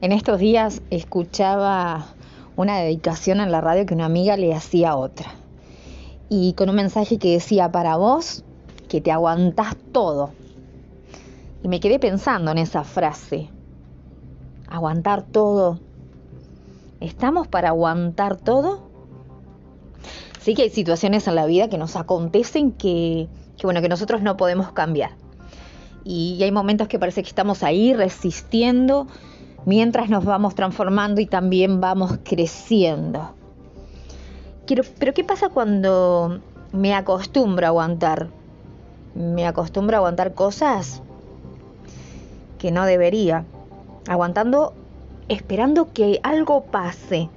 En estos días escuchaba una dedicación en la radio que una amiga le hacía a otra. Y con un mensaje que decía, para vos, que te aguantás todo. Y me quedé pensando en esa frase. Aguantar todo. ¿Estamos para aguantar todo? Sí que hay situaciones en la vida que nos acontecen que, que bueno, que nosotros no podemos cambiar. Y hay momentos que parece que estamos ahí resistiendo mientras nos vamos transformando y también vamos creciendo. pero ¿qué pasa cuando me acostumbro a aguantar? Me acostumbro a aguantar cosas que no debería. Aguantando, esperando que algo pase.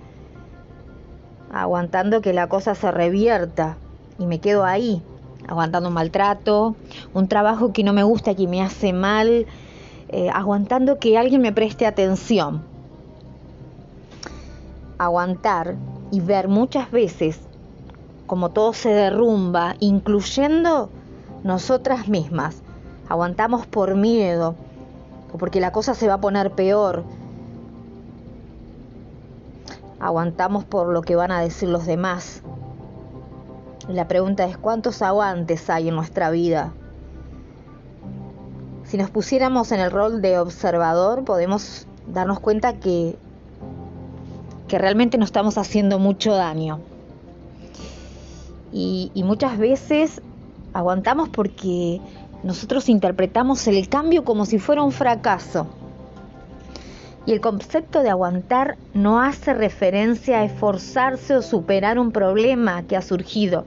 Aguantando que la cosa se revierta. Y me quedo ahí, aguantando un maltrato, un trabajo que no me gusta, que me hace mal, eh, aguantando que alguien me preste atención. Aguantar y ver muchas veces como todo se derrumba, incluyendo nosotras mismas. Aguantamos por miedo o porque la cosa se va a poner peor. Aguantamos por lo que van a decir los demás. la pregunta es, ¿cuántos aguantes hay en nuestra vida? Si nos pusiéramos en el rol de observador, podemos darnos cuenta que, que realmente nos estamos haciendo mucho daño. Y, y muchas veces aguantamos porque nosotros interpretamos el cambio como si fuera un fracaso. Y el concepto de aguantar no hace referencia a esforzarse o superar un problema que ha surgido,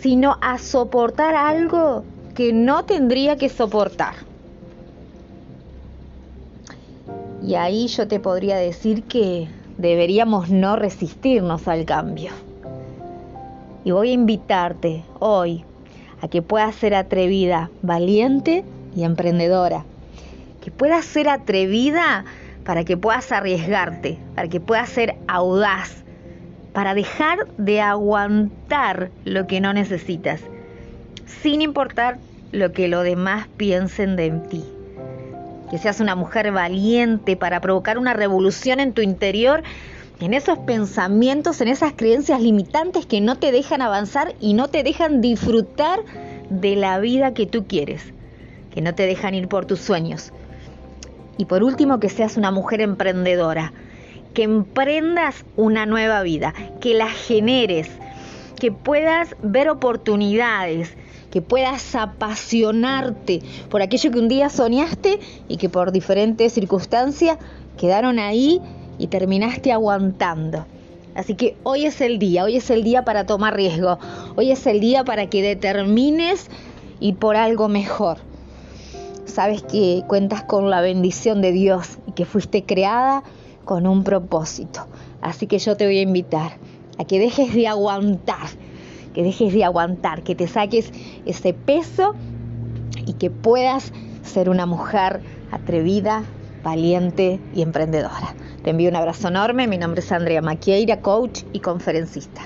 sino a soportar algo que no tendría que soportar. Y ahí yo te podría decir que deberíamos no resistirnos al cambio. Y voy a invitarte hoy a que puedas ser atrevida, valiente y emprendedora. Que puedas ser atrevida para que puedas arriesgarte, para que puedas ser audaz, para dejar de aguantar lo que no necesitas, sin importar lo que los demás piensen de ti que seas una mujer valiente para provocar una revolución en tu interior, en esos pensamientos, en esas creencias limitantes que no te dejan avanzar y no te dejan disfrutar de la vida que tú quieres, que no te dejan ir por tus sueños. Y por último, que seas una mujer emprendedora, que emprendas una nueva vida, que la generes, que puedas ver oportunidades, que puedas apasionarte por aquello que un día soñaste y que por diferentes circunstancias quedaron ahí y terminaste aguantando. Así que hoy es el día, hoy es el día para tomar riesgo, hoy es el día para que determines ir por algo mejor. Sabes que cuentas con la bendición de Dios y que fuiste creada con un propósito. Así que yo te voy a invitar a que dejes de aguantar que dejes de aguantar, que te saques ese peso y que puedas ser una mujer atrevida, valiente y emprendedora. Te envío un abrazo enorme. Mi nombre es Andrea Maquieira, coach y conferencista.